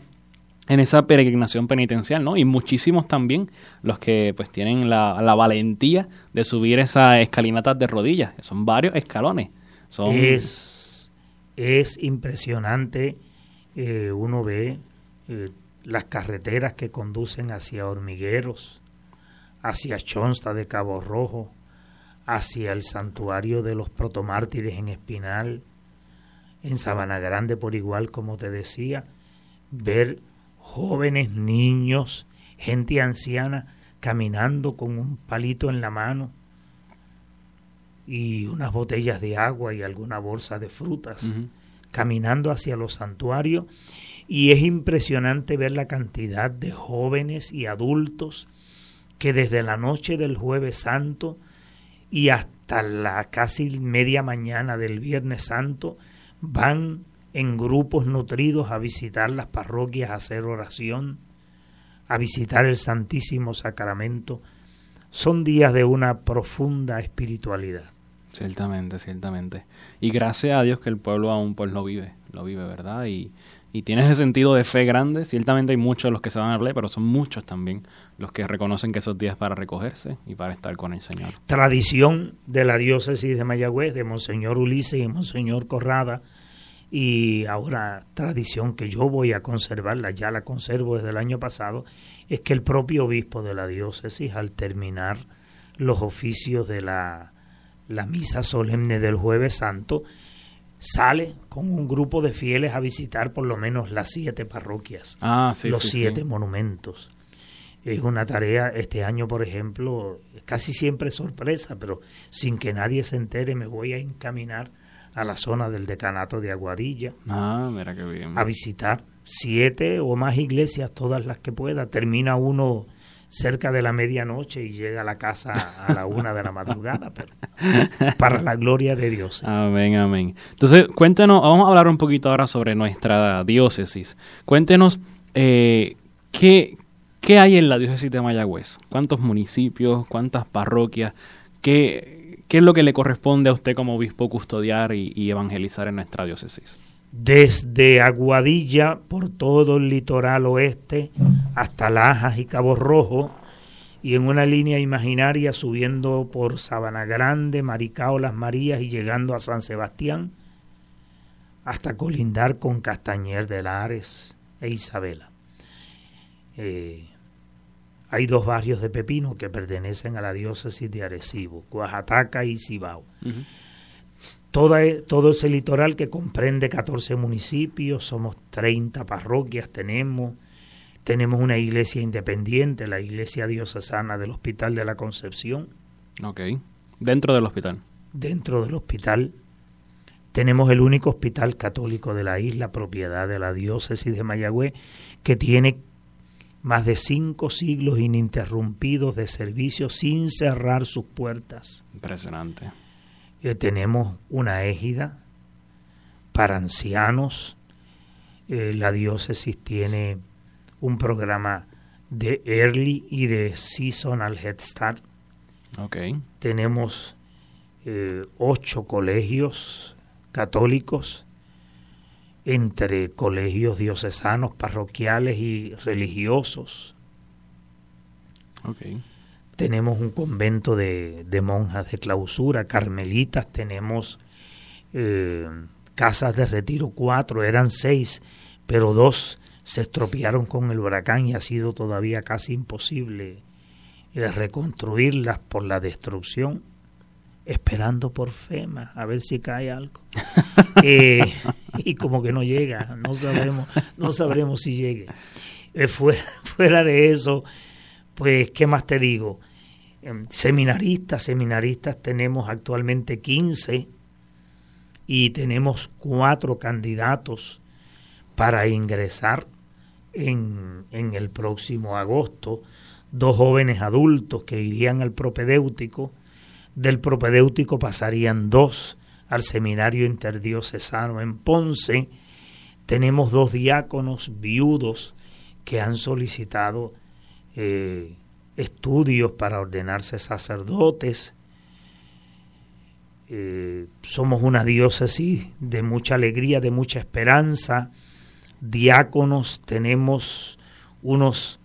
en esa peregrinación penitencial, ¿no? Y muchísimos también los que pues tienen la, valentía de subir esas escalinatas de rodillas, son varios escalones. Es, es impresionante, eh, uno ve eh, las carreteras que conducen hacia Hormigueros, hacia Chonsta de Cabo Rojo, hacia el santuario de los protomártires en Espinal, en Sabana Grande por igual, como te decía, ver jóvenes, niños, gente anciana caminando con un palito en la mano y unas botellas de agua y alguna bolsa de frutas, caminando hacia los santuarios. Y es impresionante ver la cantidad de jóvenes y adultos que desde la noche del jueves santo y hasta la casi media mañana del viernes santo van en grupos nutridos a visitar las parroquias, a hacer oración, a visitar el Santísimo Sacramento. Son días de una profunda espiritualidad. Ciertamente, ciertamente. Y gracias a Dios que el pueblo aún pues lo vive, lo vive, ¿verdad? Y, y tiene ese sentido de fe grande. Ciertamente hay muchos de los que se van a hablar, pero son muchos también los que reconocen que esos días para recogerse y para estar con el Señor. tradición de la diócesis de Mayagüez, de Monseñor Ulises y Monseñor Corrada, y ahora tradición que yo voy a conservarla, ya la conservo desde el año pasado, es que el propio obispo de la diócesis, al terminar los oficios de la, la misa solemne del jueves santo, sale con un grupo de fieles a visitar por lo menos las siete parroquias Ah, sí, los sí, sí. siete monumentos. Es una tarea, este año, por ejemplo, casi siempre es sorpresa, pero sin que nadie se entere, me voy a encaminar a la zona del decanato de Aguadilla Ah, mira qué bien. a visitar siete o más iglesias, todas las que pueda. Termina uno cerca de la medianoche y llega a la casa a la una de la madrugada, pero para la gloria de Dios. Amén, amén. Entonces, cuéntenos, vamos a hablar un poquito ahora sobre nuestra diócesis. Cuéntenos eh, qué, qué hay en la diócesis de Mayagüez. ¿Cuántos municipios? ¿Cuántas parroquias? ¿Qué, qué es lo que le corresponde a usted como obispo custodiar y, evangelizar en nuestra diócesis? desde Aguadilla por todo el litoral oeste hasta Lajas y Cabo Rojo y en una línea imaginaria subiendo por Sabana Grande, Maricao, Las Marías y llegando a San Sebastián hasta colindar con Castañer de Lares e Isabela. Eh, hay dos barrios de Pepino que pertenecen a la diócesis de Arecibo, Oaxaca y Cibao. E- todo ese litoral que comprende 14 municipios, somos 30 parroquias, tenemos, tenemos una iglesia independiente, la iglesia diocesana del Hospital de la Concepción, Ok. Dentro del hospital. dentro del hospital. Tenemos el único hospital católico de la isla, propiedad de la diócesis de Mayagüez, que tiene más de cinco siglos ininterrumpidos de servicio sin cerrar sus puertas. Impresionante. eh, tenemos una égida para ancianos. Eh, la diócesis tiene un programa de Early y de Seasonal Head Start. Okay. Tenemos eh, ocho colegios católicos entre colegios diocesanos, parroquiales y religiosos. Okay. Tenemos un convento de, de, monjas de clausura, carmelitas, tenemos eh, casas de retiro, cuatro, eran seis, pero dos se estropearon con el huracán y ha sido todavía casi imposible eh, reconstruirlas por la destrucción, esperando por FEMA a ver si cae algo. eh, y como que no llega, no sabemos, no sabremos si llegue. Eh, fuera, fuera de eso, pues, ¿qué más te digo? Em, seminaristas, seminaristas tenemos actualmente 15 y tenemos cuatro candidatos para ingresar en, en el próximo agosto, dos jóvenes adultos que irían al propedéutico, del propedéutico pasarían dos al seminario interdiocesano en Ponce, tenemos dos diáconos viudos que han solicitado eh, estudios para ordenarse sacerdotes. Eh, somos una diócesis de mucha alegría, de mucha esperanza. Diáconos tenemos unos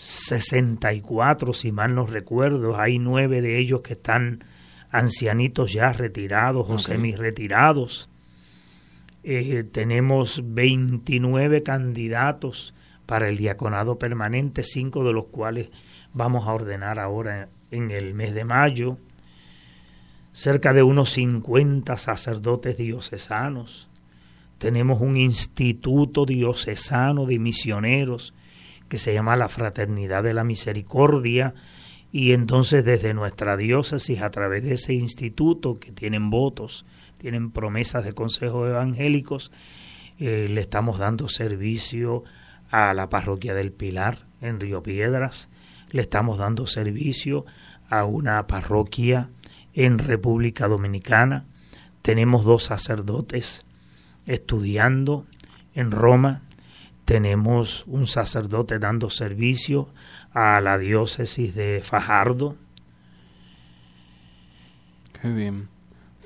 64, si mal no recuerdo. Hay nueve de ellos que están ancianitos ya retirados o semi retirados. Eh, tenemos 29 candidatos para el diaconado permanente, cinco de los cuales vamos a ordenar ahora en el mes de mayo. Cerca de unos 50 sacerdotes diocesanos. Tenemos un instituto diocesano de misioneros que se llama la Fraternidad de la Misericordia, y entonces desde nuestra diócesis, a través de ese instituto que tienen votos, tienen promesas de consejos evangélicos, eh, le estamos dando servicio a la parroquia del Pilar en Río Piedras, le estamos dando servicio a una parroquia en República Dominicana, tenemos dos sacerdotes estudiando en Roma, tenemos un sacerdote dando servicio a la diócesis de Fajardo. Qué bien.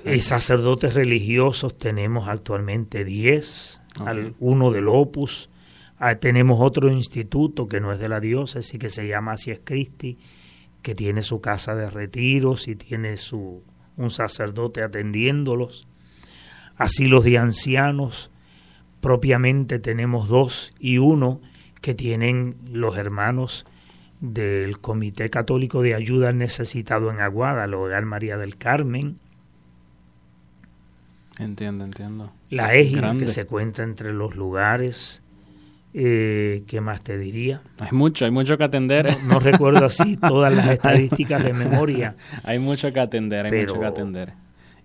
Y sacerdotes religiosos tenemos actualmente 10, al, uno del Opus. Ah, tenemos otro instituto que no es de la diócesis, que se llama Asies Christi, que tiene su casa de retiros y tiene su, un sacerdote atendiéndolos. Así los de ancianos, propiamente tenemos dos y uno que tienen los hermanos del Comité Católico de Ayuda al Necesitado en Aguada, el Hogar María del Carmen. Entiendo, entiendo. La égida que se cuenta entre los lugares. Eh, ¿Qué más te diría? Hay mucho, hay mucho que atender. No, recuerdo así todas las estadísticas de memoria. hay mucho que atender, hay mucho que atender.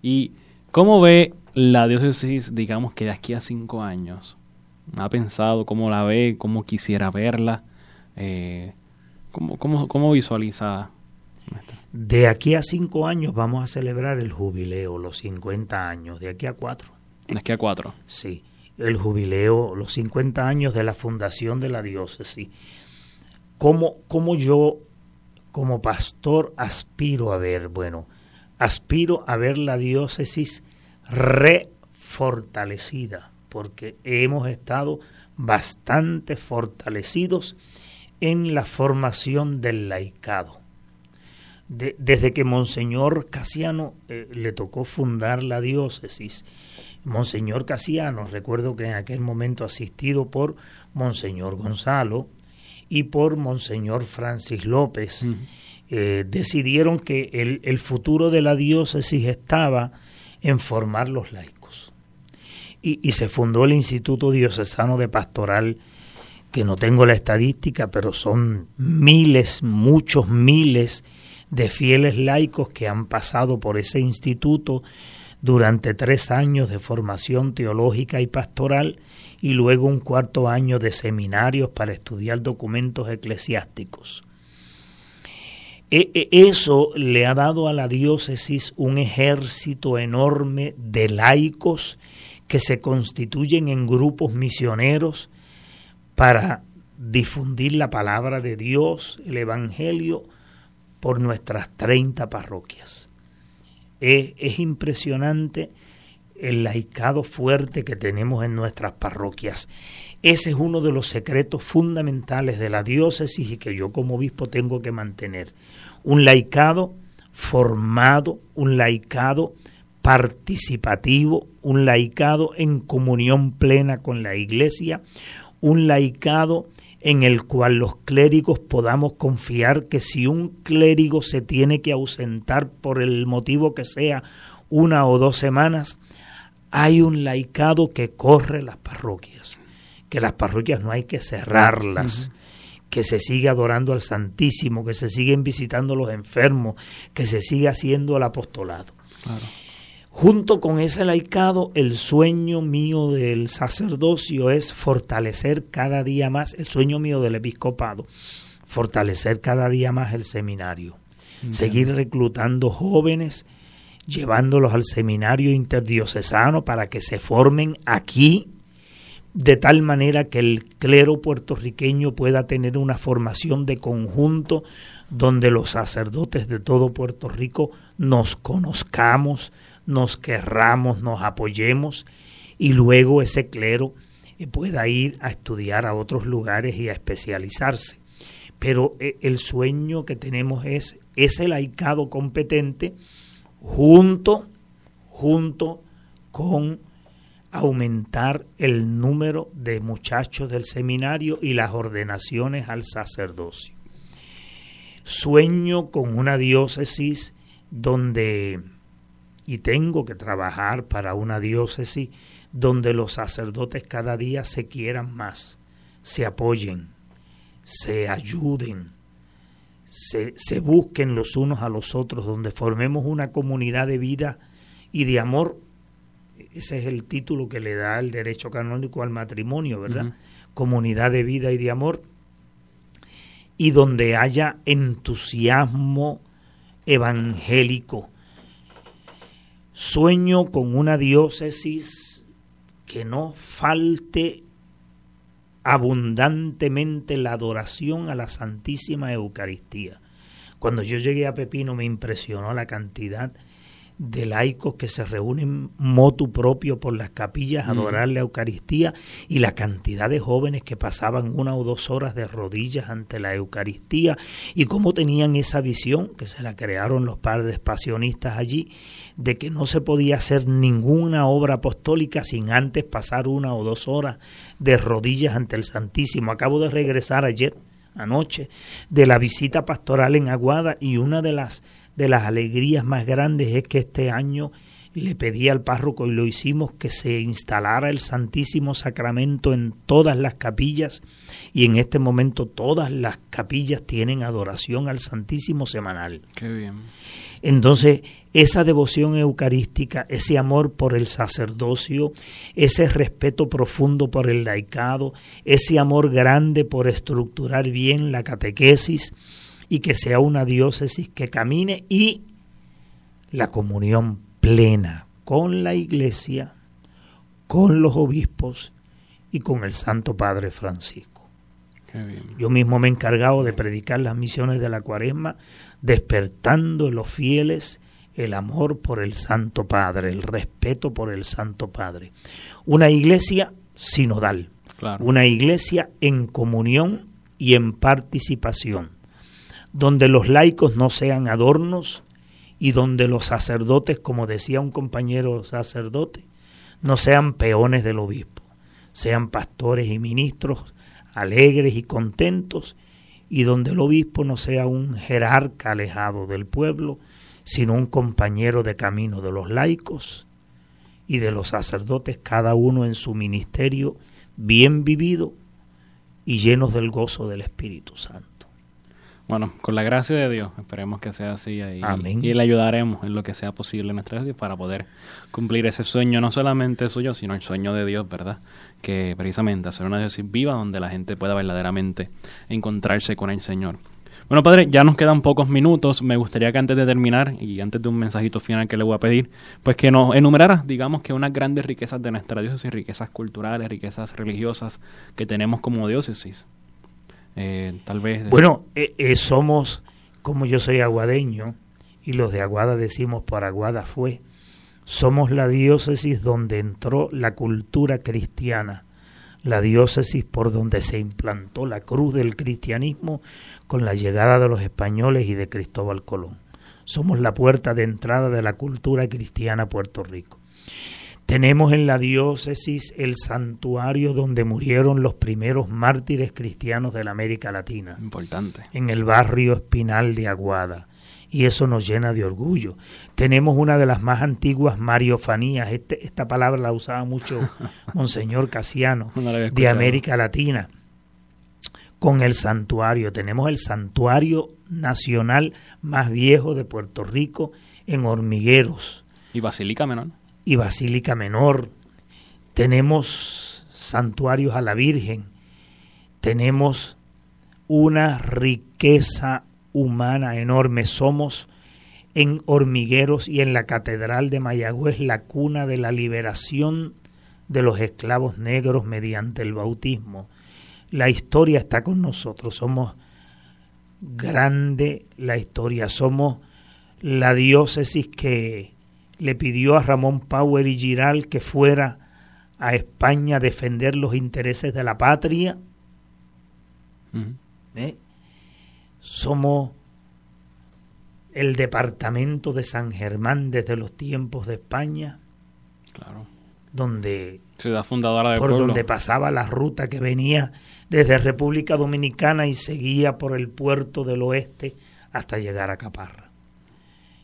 ¿Y cómo ve la diócesis, digamos que de aquí a cinco años? ¿Ha pensado cómo la ve, cómo quisiera verla? Eh, ¿Cómo, cómo, cómo visualiza? De aquí a cinco años vamos a celebrar el jubileo, los 50 años, de aquí a cuatro. De aquí a cuatro. Sí, el jubileo, los 50 años de la fundación de la diócesis. ¿Cómo, cómo yo, como pastor, aspiro a ver? Bueno, aspiro a ver la diócesis refortalecida, porque hemos estado bastante fortalecidos en la formación del laicado. desde que Monseñor Casiano eh, le tocó fundar la diócesis, Monseñor Casiano, recuerdo que en aquel momento asistido por Monseñor Gonzalo y por Monseñor Francis López, eh, decidieron que el, el futuro de la diócesis estaba en formar los laicos. Y, y se fundó el Instituto Diocesano de Pastoral que no tengo la estadística, pero son miles, muchos miles de fieles laicos que han pasado por ese instituto durante tres años de formación teológica y pastoral y luego un cuarto año de seminarios para estudiar documentos eclesiásticos. E, e, eso le ha dado a la diócesis un ejército enorme de laicos que se constituyen en grupos misioneros para difundir la palabra de Dios, el Evangelio, por nuestras 30 parroquias. Es, es, impresionante el laicado fuerte que tenemos en nuestras parroquias. Ese es uno de los secretos fundamentales de la diócesis y que yo como obispo tengo que mantener. Un laicado formado, un laicado participativo, un laicado en comunión plena con la iglesia, un laicado en el cual los clérigos podamos confiar que si un clérigo se tiene que ausentar por el motivo que sea una o dos semanas, hay un laicado que corre las parroquias, que las parroquias no hay que cerrarlas, que se sigue adorando al Santísimo, que se siguen visitando los enfermos, que se sigue haciendo el apostolado. Junto con ese laicado, el sueño mío del sacerdocio es fortalecer cada día más, el sueño mío del episcopado, fortalecer cada día más el seminario, seguir reclutando jóvenes, llevándolos al seminario interdiocesano para que se formen aquí de tal manera que el clero puertorriqueño pueda tener una formación de conjunto donde los sacerdotes de todo Puerto Rico nos conozcamos, nos querramos, nos apoyemos y luego ese clero eh, pueda ir a estudiar a otros lugares y a especializarse. Pero eh, el sueño que tenemos es ese laicado competente junto, junto con aumentar el número de muchachos del seminario y las ordenaciones al sacerdocio. Sueño con una diócesis donde, y tengo que trabajar para una diócesis donde los sacerdotes cada día se quieran más, se apoyen, se ayuden, se, se busquen los unos a los otros, donde formemos una comunidad de vida y de amor ese es el título que le da el derecho canónico al matrimonio, ¿verdad? Comunidad de vida y de amor. Y donde haya entusiasmo evangélico. Sueño con una diócesis que no falte abundantemente la adoración a la Santísima Eucaristía. Cuando yo llegué a Pepino me impresionó la cantidad de laicos que se reúnen motu propio por las capillas a adorar la Eucaristía y la cantidad de jóvenes que pasaban una o dos horas de rodillas ante la Eucaristía y cómo tenían esa visión que se la crearon los padres pasionistas allí de que no se podía hacer ninguna obra apostólica sin antes pasar una o dos horas de rodillas ante el Santísimo. Acabo de regresar ayer anoche de la visita pastoral en Aguada y una de las de las alegrías más grandes es que este año le pedí al párroco y lo hicimos que se instalara el Santísimo Sacramento en todas las capillas y en este momento todas las capillas tienen adoración al Santísimo semanal. Qué bien. Entonces, esa devoción eucarística, ese amor por el sacerdocio, ese respeto profundo por el laicado, ese amor grande por estructurar bien la catequesis, y que sea una diócesis que camine y la comunión plena con la iglesia, con los obispos y con el Santo Padre Francisco. Yo mismo me he encargado de predicar las misiones de la cuaresma, despertando en los fieles el amor por el Santo Padre, el respeto por el Santo Padre. Una iglesia sinodal, una iglesia en comunión y en participación donde los laicos no sean adornos y donde los sacerdotes, como decía un compañero sacerdote, no sean peones del obispo, sean pastores y ministros alegres y contentos, y donde el obispo no sea un jerarca alejado del pueblo, sino un compañero de camino de los laicos y de los sacerdotes, cada uno en su ministerio, bien vivido y llenos del gozo del Espíritu Santo. Bueno, con la gracia de Dios, esperemos que sea así ahí. Y le ayudaremos en lo que sea posible en nuestras vidas para poder cumplir ese sueño, no solamente suyo, sino el sueño de Dios, ¿verdad? Que precisamente hacer una diócesis viva donde la gente pueda verdaderamente encontrarse con el Señor. Bueno, padre, ya nos quedan pocos minutos. Me gustaría que antes de terminar y antes de un mensajito final que le voy a pedir, pues que nos enumerara, digamos que unas grandes riquezas de nuestra diócesis, riquezas culturales, riquezas religiosas que tenemos como diócesis. Eh. Bueno, eh, eh, somos, como yo soy aguadeño, y los de Aguada decimos por Aguada fue, somos la diócesis donde entró la cultura cristiana la diócesis por donde se implantó la cruz del cristianismo con la llegada de los españoles y de Cristóbal Colón. Somos la puerta de entrada de la cultura cristiana a Puerto Rico. Tenemos en la diócesis el santuario donde murieron los primeros mártires cristianos de la América Latina. Importante. En el barrio Espinal de Aguada y eso nos llena de orgullo. Tenemos una de las más antiguas mariofanías, este, esta palabra la usaba mucho Monseñor Casiano, de América Latina, con el santuario. Tenemos el santuario nacional más viejo de Puerto Rico en Hormigueros. ¿Y Basílica Menor? Y Basílica Menor. Tenemos santuarios a la Virgen. Tenemos una riqueza humana enorme. Somos en Hormigueros y en la Catedral de Mayagüez la cuna de la liberación de los esclavos negros mediante el bautismo. La historia está con nosotros, somos grande la historia, somos la diócesis que le pidió a Ramón Power y Giral que fuera a España a defender los intereses de la patria somos el departamento de San Germán desde los tiempos de España, claro. donde ciudad fundadora por donde pasaba la ruta que venía desde República Dominicana y seguía por el puerto del oeste hasta llegar a Caparra.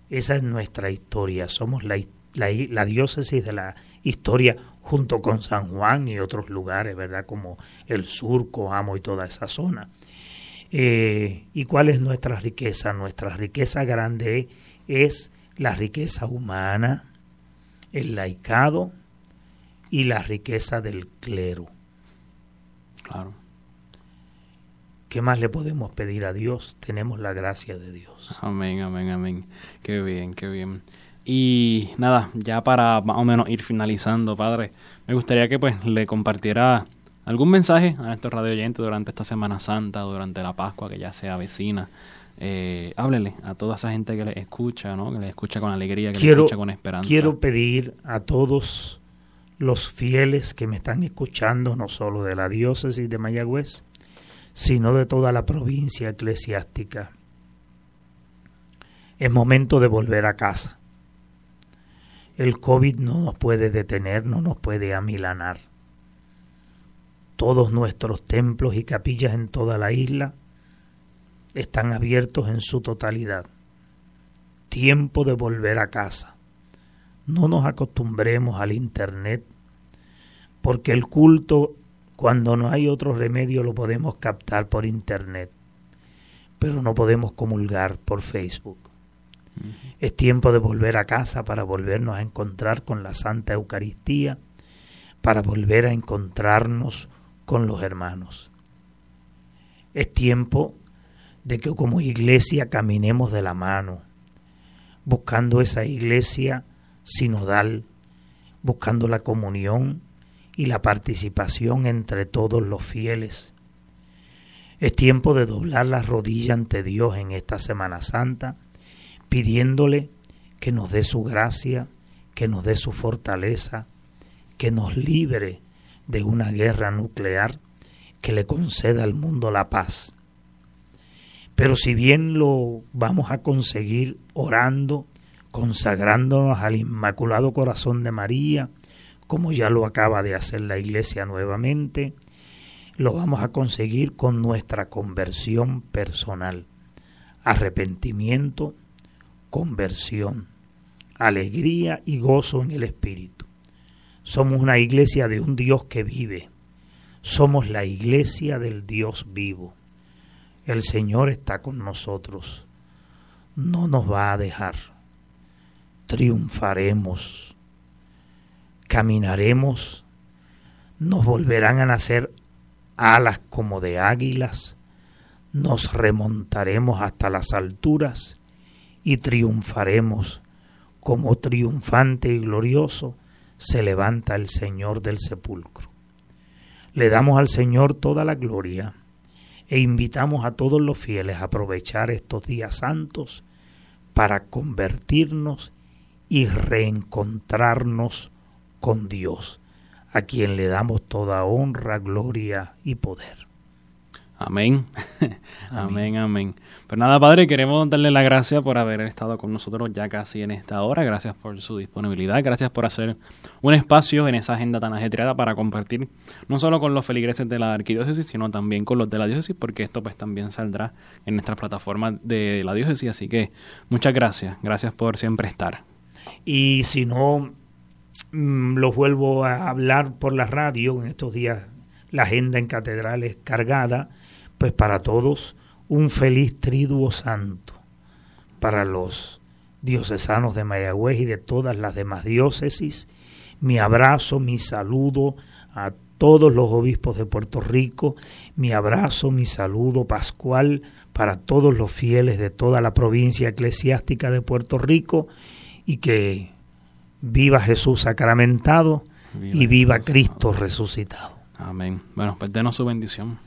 Esa es nuestra historia, somos la, la, diócesis de la historia junto con San Juan y otros lugares, ¿verdad? Como el Surco, Amo y toda esa zona. Eh, ¿Y cuál es nuestra riqueza? Nuestra riqueza grande es la riqueza humana, el laicado y la riqueza del clero. Claro. ¿Qué más le podemos pedir a Dios? Tenemos la gracia de Dios. Amén, amén, amén. Qué bien, qué bien. Y nada, ya para más o menos ir finalizando, Padre, me gustaría que pues le compartiera algún mensaje a nuestros radio oyentes durante esta Semana Santa, durante la Pascua que ya se avecina. Eh, háblele a toda esa gente que le escucha, ¿no? que le escucha con alegría, que le escucha con esperanza. Quiero pedir a todos los fieles que me están escuchando, no solo de la diócesis de Mayagüez, sino de toda la provincia eclesiástica. Es momento de volver a casa. El COVID no nos puede detener, no nos puede amilanar todos nuestros templos y capillas en toda la isla están abiertos en su totalidad. Tiempo de volver a casa. No nos acostumbremos al Internet, porque el culto, cuando no hay otro remedio, lo podemos captar por Internet, pero no podemos comulgar por Facebook. Es tiempo de volver a casa para volvernos a encontrar con la Santa Eucaristía, para volver a encontrarnos con los hermanos. Es tiempo de que como iglesia caminemos de la mano, buscando esa iglesia sinodal, buscando la comunión y la participación entre todos los fieles. Es tiempo de doblar la rodilla ante Dios en esta Semana Santa, pidiéndole que nos dé su gracia, que nos dé su fortaleza, que nos libre de una guerra nuclear que le conceda al mundo la paz. Pero si bien lo vamos a conseguir orando, consagrándonos al Inmaculado Corazón de María, como ya lo acaba de hacer la Iglesia nuevamente, lo vamos a conseguir con nuestra conversión personal, arrepentimiento, conversión, alegría y gozo en el Espíritu. Somos una iglesia de un Dios que vive. Somos la iglesia del Dios vivo. El Señor está con nosotros. No nos va a dejar. Triunfaremos. Caminaremos. Nos volverán a nacer alas como de águilas. nos remontaremos hasta las alturas y triunfaremos como triunfante y glorioso se levanta el Señor del sepulcro. Le damos al Señor toda la gloria e invitamos a todos los fieles a aprovechar estos días santos para convertirnos y reencontrarnos con Dios, a quien le damos toda honra, gloria y poder. Amén. amén, amén. Pues nada, Padre, queremos darle la gracia por haber estado con nosotros ya casi en esta hora. Gracias por su disponibilidad. Gracias por hacer un espacio en esa agenda tan ajetreada para compartir no solo con los feligreses de la arquidiócesis, sino también con los de la diócesis, porque esto pues también saldrá en nuestra plataforma de la diócesis. Así que muchas gracias. Gracias por siempre estar. Y si no mm, los vuelvo a hablar por la radio en estos días, la agenda en catedral es cargada pues para todos un feliz triduo santo, para los diocesanos de Mayagüez y de todas las demás diócesis, mi abrazo, mi saludo a todos los obispos de Puerto Rico, mi abrazo, mi saludo pascual para todos los fieles de toda la provincia eclesiástica de Puerto Rico y que viva Jesús sacramentado y viva Cristo resucitado. Amén. Bueno, pues denos su bendición.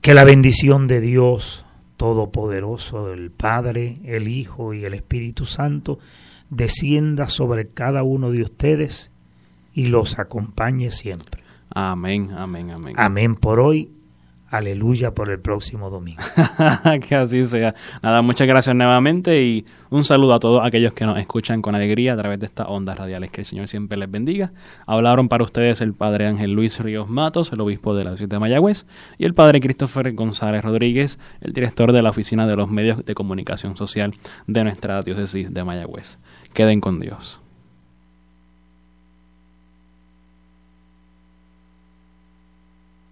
Que la bendición de Dios Todopoderoso, el Padre, el Hijo y el Espíritu Santo, descienda sobre cada uno de ustedes y los acompañe siempre. Amén, amén, amén. Amén por hoy Aleluya por el próximo domingo. que así sea. Nada, muchas gracias nuevamente y un saludo a todos aquellos que nos escuchan con alegría a través de estas ondas radiales. Que el Señor siempre les bendiga. Hablaron para ustedes el Padre Ángel Luis Ríos Matos, el obispo de la ciudad de Mayagüez, y el Padre Christopher González Rodríguez, el director de la Oficina de los Medios de Comunicación Social de nuestra diócesis de Mayagüez. Queden con Dios.